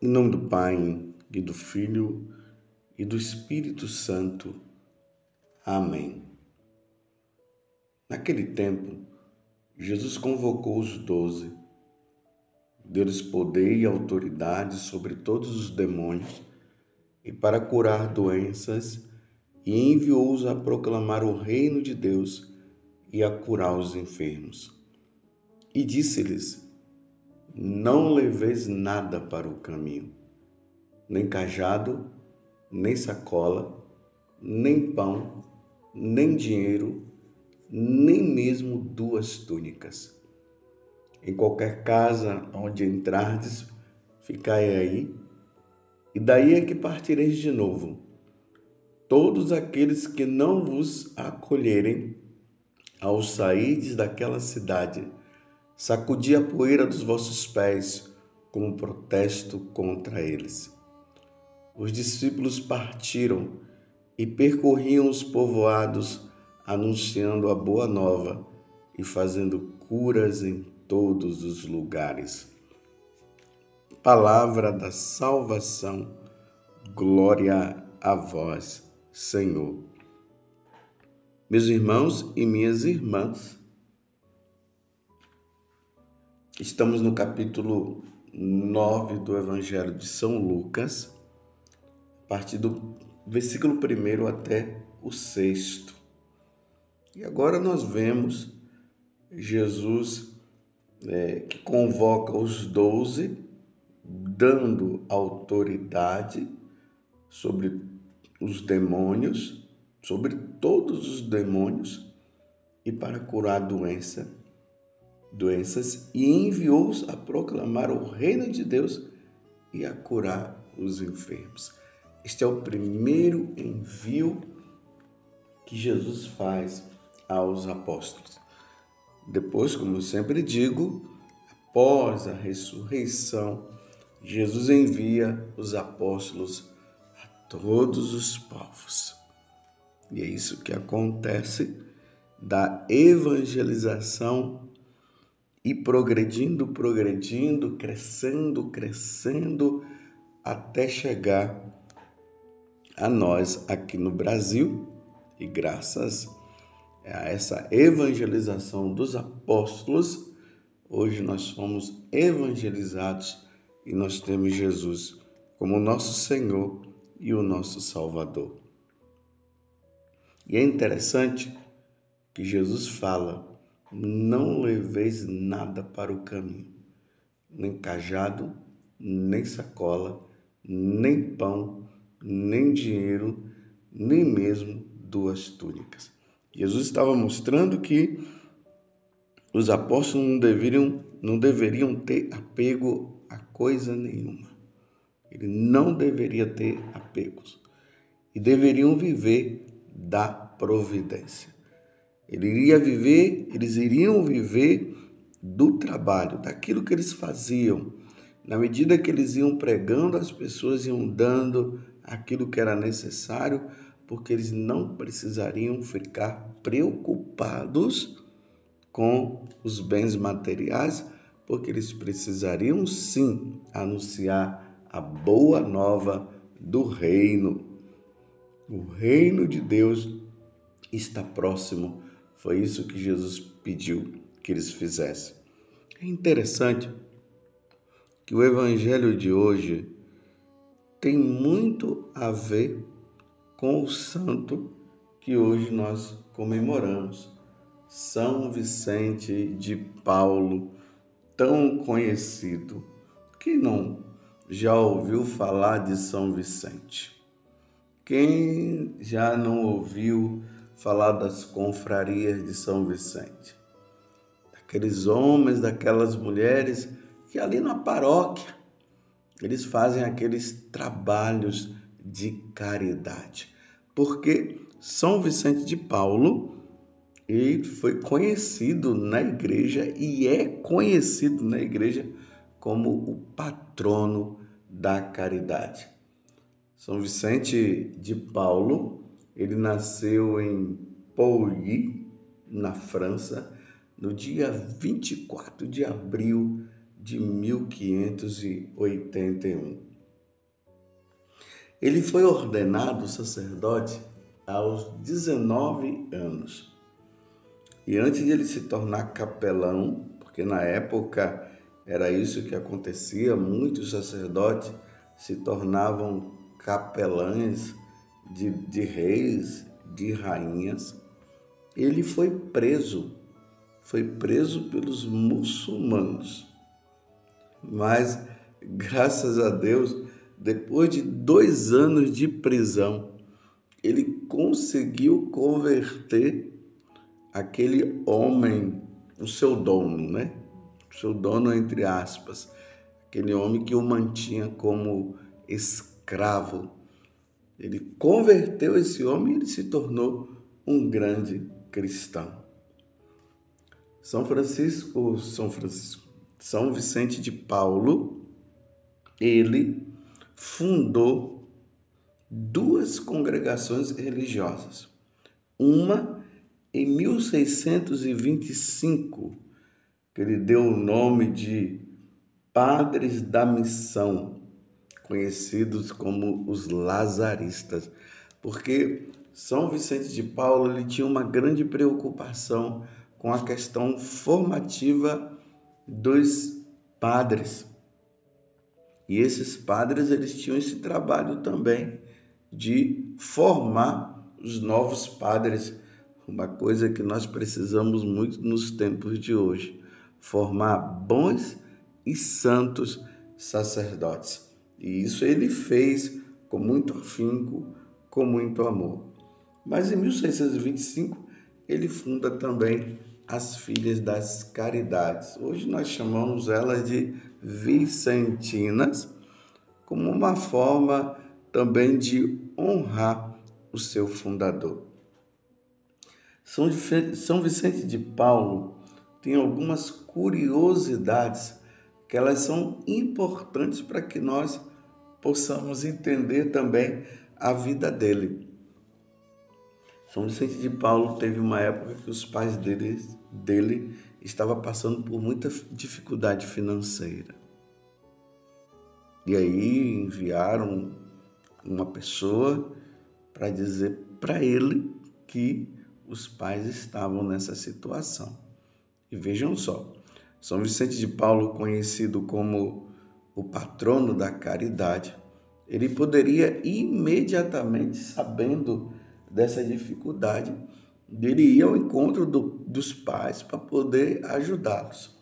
Em nome do Pai, e do Filho, e do Espírito Santo. Amém. Naquele tempo, Jesus convocou os doze, deu-lhes poder e autoridade sobre todos os demônios, e para curar doenças, e enviou-os a proclamar o reino de Deus e a curar os enfermos. E disse-lhes: não leveis nada para o caminho, nem cajado, nem sacola, nem pão, nem dinheiro, nem mesmo duas túnicas. Em qualquer casa onde entrardes, ficai aí, e daí é que partireis de novo. Todos aqueles que não vos acolherem, ao sairdes daquela cidade, Sacudi a poeira dos vossos pés como protesto contra eles. Os discípulos partiram e percorriam os povoados, anunciando a boa nova e fazendo curas em todos os lugares. Palavra da salvação, glória a vós, Senhor. Meus irmãos e minhas irmãs, Estamos no capítulo 9 do Evangelho de São Lucas, a partir do versículo 1 até o 6. E agora nós vemos Jesus é, que convoca os doze, dando autoridade sobre os demônios, sobre todos os demônios, e para curar a doença doenças e enviou-os a proclamar o reino de Deus e a curar os enfermos. Este é o primeiro envio que Jesus faz aos apóstolos. Depois, como sempre digo, após a ressurreição, Jesus envia os apóstolos a todos os povos. E é isso que acontece da evangelização e progredindo, progredindo, crescendo, crescendo, até chegar a nós aqui no Brasil, e graças a essa evangelização dos apóstolos, hoje nós somos evangelizados e nós temos Jesus como nosso Senhor e o nosso Salvador. E é interessante que Jesus fala não leveis nada para o caminho, nem cajado, nem sacola, nem pão, nem dinheiro, nem mesmo duas túnicas. Jesus estava mostrando que os apóstolos não deveriam, não deveriam ter apego a coisa nenhuma. Ele não deveria ter apegos. E deveriam viver da providência. Ele iria viver, eles iriam viver do trabalho, daquilo que eles faziam. Na medida que eles iam pregando, as pessoas iam dando aquilo que era necessário, porque eles não precisariam ficar preocupados com os bens materiais, porque eles precisariam sim anunciar a boa nova do reino. O reino de Deus está próximo foi isso que Jesus pediu que eles fizessem. É interessante que o evangelho de hoje tem muito a ver com o santo que hoje nós comemoramos, São Vicente de Paulo, tão conhecido. Quem não já ouviu falar de São Vicente? Quem já não ouviu falar das confrarias de São Vicente. Daqueles homens, daquelas mulheres que ali na paróquia eles fazem aqueles trabalhos de caridade. Porque São Vicente de Paulo ele foi conhecido na igreja e é conhecido na igreja como o patrono da caridade. São Vicente de Paulo ele nasceu em Pouilly, na França, no dia 24 de abril de 1581. Ele foi ordenado sacerdote aos 19 anos. E antes de ele se tornar capelão, porque na época era isso que acontecia, muitos sacerdotes se tornavam capelães de, de reis, de rainhas. Ele foi preso, foi preso pelos muçulmanos. Mas, graças a Deus, depois de dois anos de prisão, ele conseguiu converter aquele homem, o seu dono, né? O seu dono, entre aspas, aquele homem que o mantinha como escravo. Ele converteu esse homem e ele se tornou um grande cristão. São Francisco, São Francisco, São Vicente de Paulo, ele fundou duas congregações religiosas. Uma em 1625, que ele deu o nome de Padres da Missão, conhecidos como os Lazaristas, porque São Vicente de Paulo ele tinha uma grande preocupação com a questão formativa dos padres. E esses padres eles tinham esse trabalho também de formar os novos padres, uma coisa que nós precisamos muito nos tempos de hoje, formar bons e santos sacerdotes. E isso ele fez com muito afinco, com muito amor. Mas em 1625 ele funda também as Filhas das Caridades. Hoje nós chamamos elas de vicentinas, como uma forma também de honrar o seu fundador. São Vicente de Paulo tem algumas curiosidades que elas são importantes para que nós possamos entender também a vida dele. São Vicente de Paulo teve uma época que os pais dele, dele estavam passando por muita dificuldade financeira. E aí enviaram uma pessoa para dizer para ele que os pais estavam nessa situação. E vejam só, São Vicente de Paulo, conhecido como o patrono da caridade, ele poderia imediatamente, sabendo dessa dificuldade, ele ir ao encontro do, dos pais para poder ajudá-los.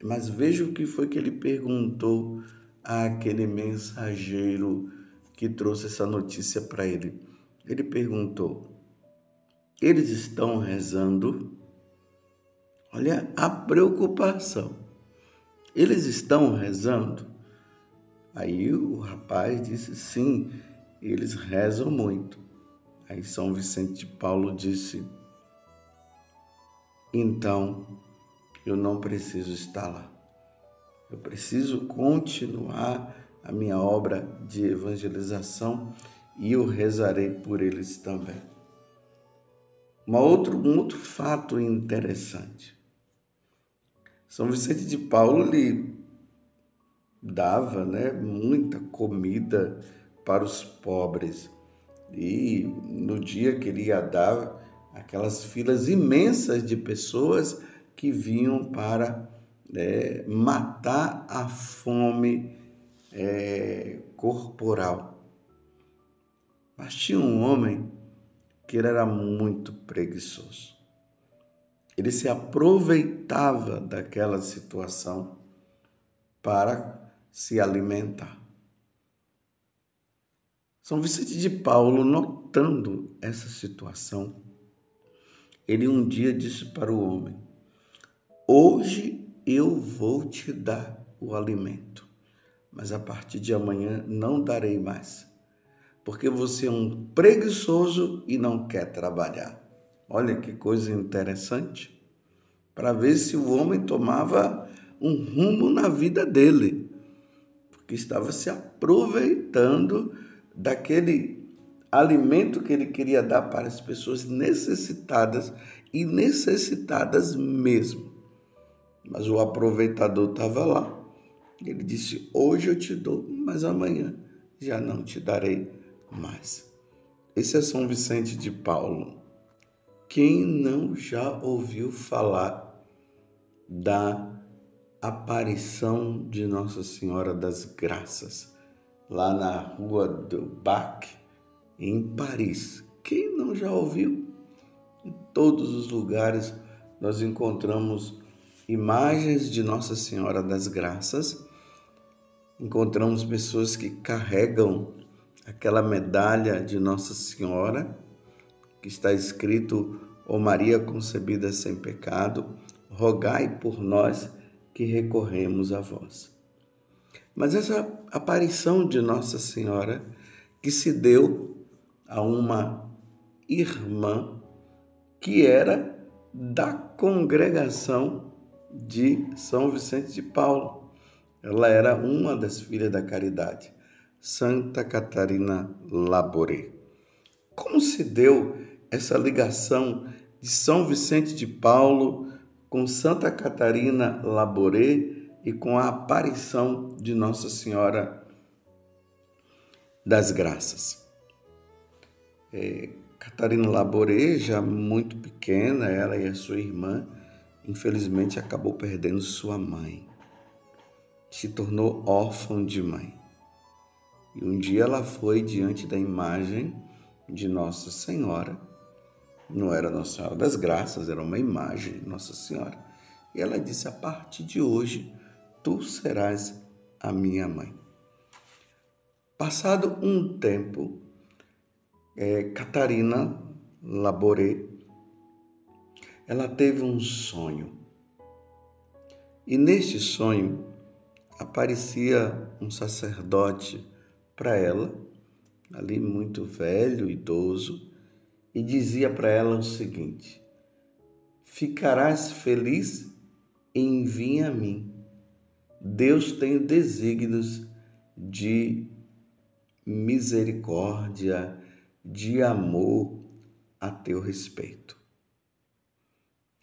Mas veja o que foi que ele perguntou àquele mensageiro que trouxe essa notícia para ele. Ele perguntou: Eles estão rezando? Olha a preocupação. Eles estão rezando? Aí o rapaz disse: Sim, eles rezam muito. Aí São Vicente de Paulo disse: Então eu não preciso estar lá. Eu preciso continuar a minha obra de evangelização e eu rezarei por eles também. Uma outro, um outro fato interessante. São Vicente de Paulo lhe dava né, muita comida para os pobres. E no dia que ele ia dar, aquelas filas imensas de pessoas que vinham para é, matar a fome é, corporal. Mas tinha um homem que ele era muito preguiçoso. Ele se aproveitava daquela situação para se alimentar. São Vicente de Paulo, notando essa situação, ele um dia disse para o homem: Hoje eu vou te dar o alimento, mas a partir de amanhã não darei mais, porque você é um preguiçoso e não quer trabalhar. Olha que coisa interessante, para ver se o homem tomava um rumo na vida dele, porque estava se aproveitando daquele alimento que ele queria dar para as pessoas necessitadas e necessitadas mesmo. Mas o aproveitador estava lá. Ele disse: Hoje eu te dou, mas amanhã já não te darei mais. Esse é São Vicente de Paulo. Quem não já ouviu falar da aparição de Nossa Senhora das Graças lá na rua do Bac, em Paris? Quem não já ouviu? Em todos os lugares nós encontramos imagens de Nossa Senhora das Graças, encontramos pessoas que carregam aquela medalha de Nossa Senhora, que está escrito: Ó Maria concebida sem pecado, rogai por nós que recorremos a vós. Mas essa aparição de Nossa Senhora, que se deu a uma irmã que era da congregação de São Vicente de Paulo. Ela era uma das filhas da caridade, Santa Catarina Laboré. Como se deu essa ligação de São Vicente de Paulo com Santa Catarina Laboré e com a aparição de Nossa Senhora das Graças? É, Catarina Laboré, já muito pequena, ela e a sua irmã, infelizmente acabou perdendo sua mãe. Se tornou órfã de mãe. E um dia ela foi diante da imagem de Nossa Senhora. Não era Nossa Senhora das Graças, era uma imagem de Nossa Senhora. E ela disse: A partir de hoje, tu serás a minha mãe. Passado um tempo, é, Catarina Laboré, ela teve um sonho. E neste sonho aparecia um sacerdote para ela, ali muito velho, idoso, e dizia para ela o seguinte: Ficarás feliz em vir a mim. Deus tem desígnios de misericórdia, de amor a teu respeito.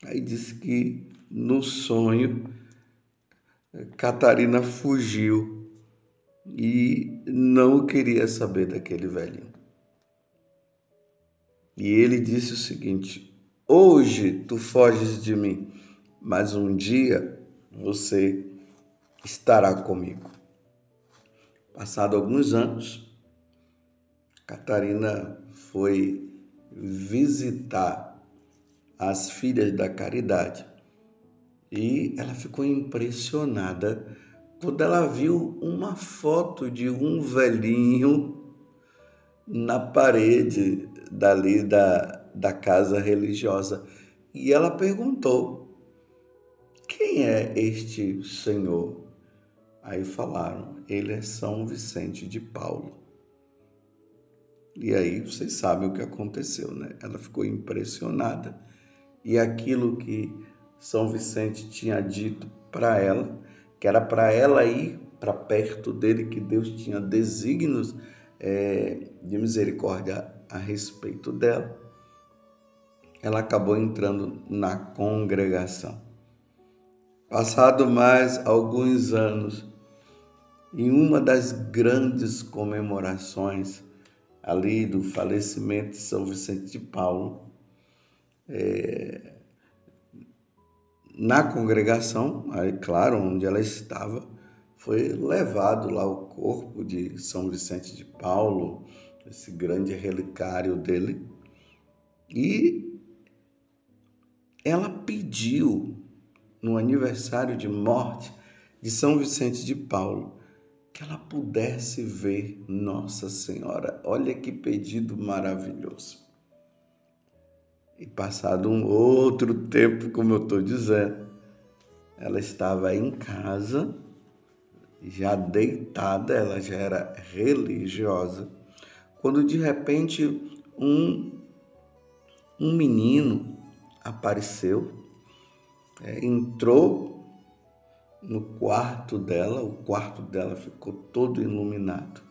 Aí disse que no sonho Catarina fugiu e não queria saber daquele velhinho. E ele disse o seguinte: Hoje tu foges de mim, mas um dia você estará comigo. Passado alguns anos, Catarina foi visitar as filhas da caridade e ela ficou impressionada quando ela viu uma foto de um velhinho na parede dali da, da casa religiosa. E ela perguntou: Quem é este senhor? Aí falaram: Ele é São Vicente de Paulo. E aí vocês sabem o que aconteceu, né? Ela ficou impressionada e aquilo que São Vicente tinha dito para ela, que era para ela ir para perto dele, que Deus tinha desígnios é, de misericórdia a respeito dela, ela acabou entrando na congregação. Passado mais alguns anos, em uma das grandes comemorações ali do falecimento de São Vicente de Paulo, é, na congregação, aí claro, onde ela estava, foi levado lá o corpo de São Vicente de Paulo, esse grande relicário dele, e ela pediu no aniversário de morte de São Vicente de Paulo que ela pudesse ver Nossa Senhora. Olha que pedido maravilhoso. E passado um outro tempo, como eu estou dizendo, ela estava em casa, já deitada, ela já era religiosa, quando de repente um, um menino apareceu, é, entrou no quarto dela, o quarto dela ficou todo iluminado.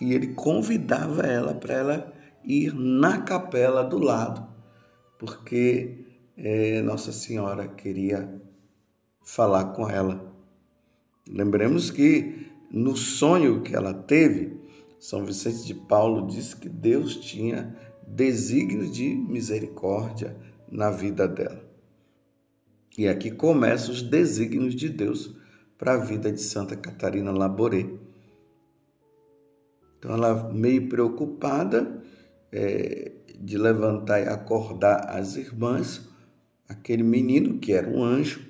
E ele convidava ela para ela ir na capela do lado, porque é, Nossa Senhora queria falar com ela. Lembremos que no sonho que ela teve, São Vicente de Paulo diz que Deus tinha desígnio de misericórdia na vida dela. E aqui começam os desígnios de Deus para a vida de Santa Catarina Laboré. Então ela meio preocupada é, de levantar e acordar as irmãs, aquele menino que era um anjo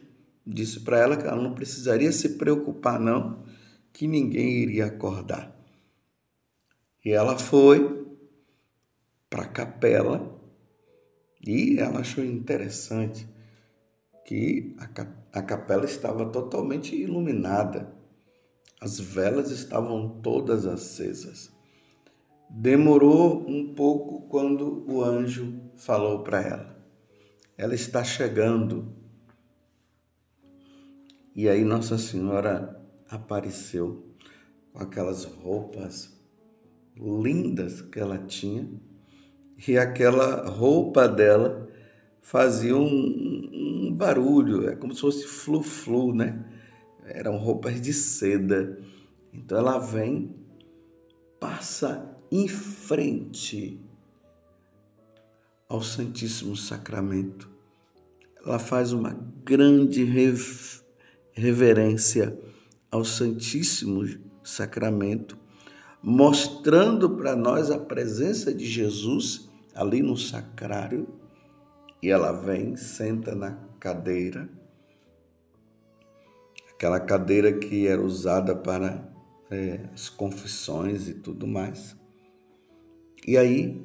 disse para ela que ela não precisaria se preocupar não, que ninguém iria acordar. E ela foi para a capela e ela achou interessante que a, capela estava totalmente iluminada. As velas estavam todas acesas. Demorou um pouco quando o anjo falou para ela: Ela está chegando. E aí Nossa Senhora apareceu com aquelas roupas lindas que ela tinha e aquela roupa dela fazia um, um barulho, é como se fosse flu-flu, né? Eram roupas de seda. Então ela vem, passa em frente ao Santíssimo Sacramento. Ela faz uma grande reverência ao Santíssimo Sacramento mostrando para nós a presença de Jesus ali no sacrário. E ela vem, senta na cadeira, aquela cadeira que era usada para é, as confissões e tudo mais. E aí,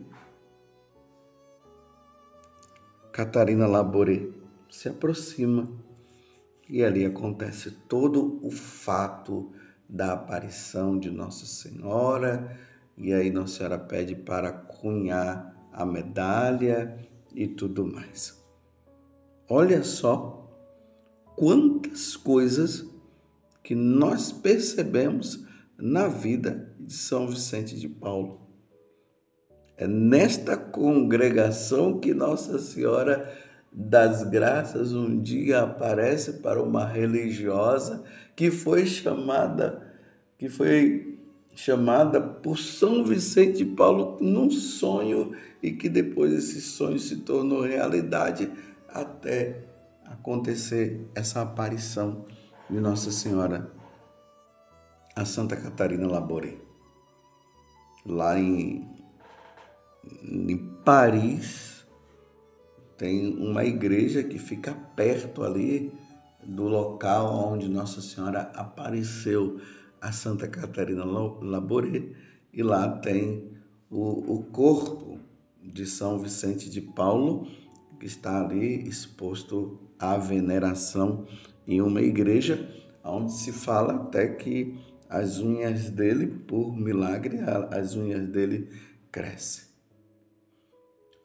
Catarina Laboré se aproxima e ali acontece todo o fato da aparição de Nossa Senhora, e aí Nossa Senhora pede para cunhar a medalha e tudo mais. Olha só quantas coisas que nós percebemos na vida de São Vicente de Paulo. É nesta congregação que Nossa Senhora das Graças um dia aparece para uma religiosa que foi chamada que foi chamada por São Vicente de Paulo num sonho e que depois esse sonho se tornou realidade até acontecer essa aparição de Nossa Senhora a Santa Catarina Labore lá em, em Paris tem uma igreja que fica perto ali do local onde Nossa Senhora apareceu a Santa Catarina Laboré e lá tem o, o corpo de São Vicente de Paulo que está ali exposto à veneração em uma igreja onde se fala até que as unhas dele, por milagre, as unhas dele crescem.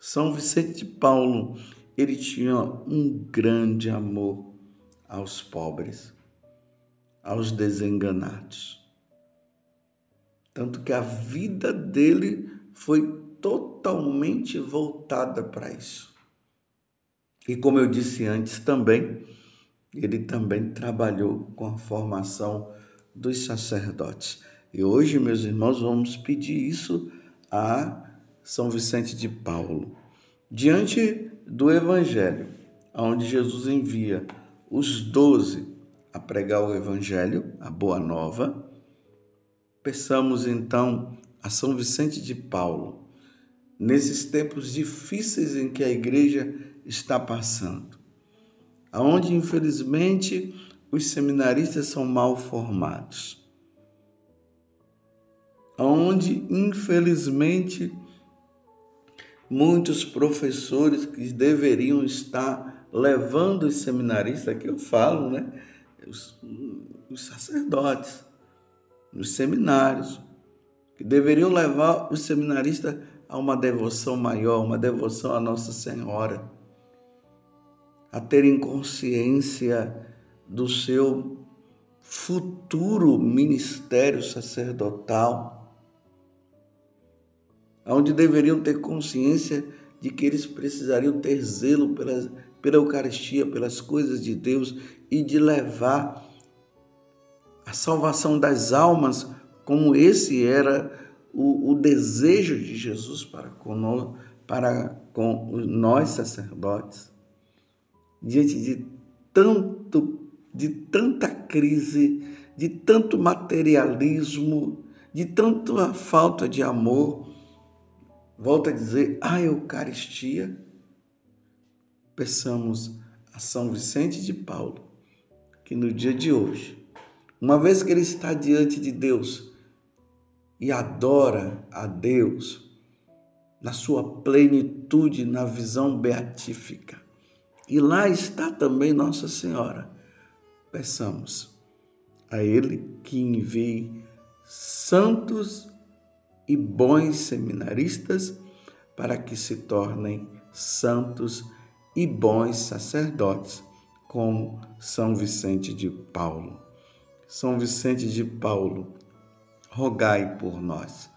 São Vicente de Paulo, ele tinha um grande amor aos pobres, aos desenganados. Tanto que a vida dele foi totalmente voltada para isso. E como eu disse antes também, ele também trabalhou com a formação dos sacerdotes. E hoje, meus irmãos, vamos pedir isso a são Vicente de Paulo. Diante do Evangelho, onde Jesus envia os doze a pregar o Evangelho, a Boa Nova, peçamos então a São Vicente de Paulo, nesses tempos difíceis em que a igreja está passando, aonde infelizmente os seminaristas são mal formados, aonde infelizmente muitos professores que deveriam estar levando os seminaristas, aqui eu falo, né? Os, os sacerdotes, os seminários, que deveriam levar os seminaristas a uma devoção maior, uma devoção à Nossa Senhora, a terem consciência do seu futuro ministério sacerdotal onde deveriam ter consciência de que eles precisariam ter zelo pela, pela Eucaristia, pelas coisas de Deus e de levar a salvação das almas, como esse era o, o desejo de Jesus para com, para com nós sacerdotes, diante de tanto, de tanta crise, de tanto materialismo, de tanta falta de amor. Volto a dizer, a Eucaristia, peçamos a São Vicente de Paulo que no dia de hoje, uma vez que ele está diante de Deus e adora a Deus na sua plenitude, na visão beatífica, e lá está também Nossa Senhora, peçamos a Ele que envie santos e bons seminaristas para que se tornem santos e bons sacerdotes como São Vicente de Paulo. São Vicente de Paulo, rogai por nós.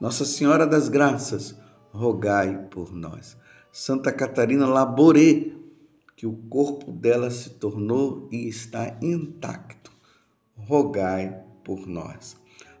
Nossa Senhora das Graças, rogai por nós. Santa Catarina Laboré, que o corpo dela se tornou e está intacto, rogai por nós.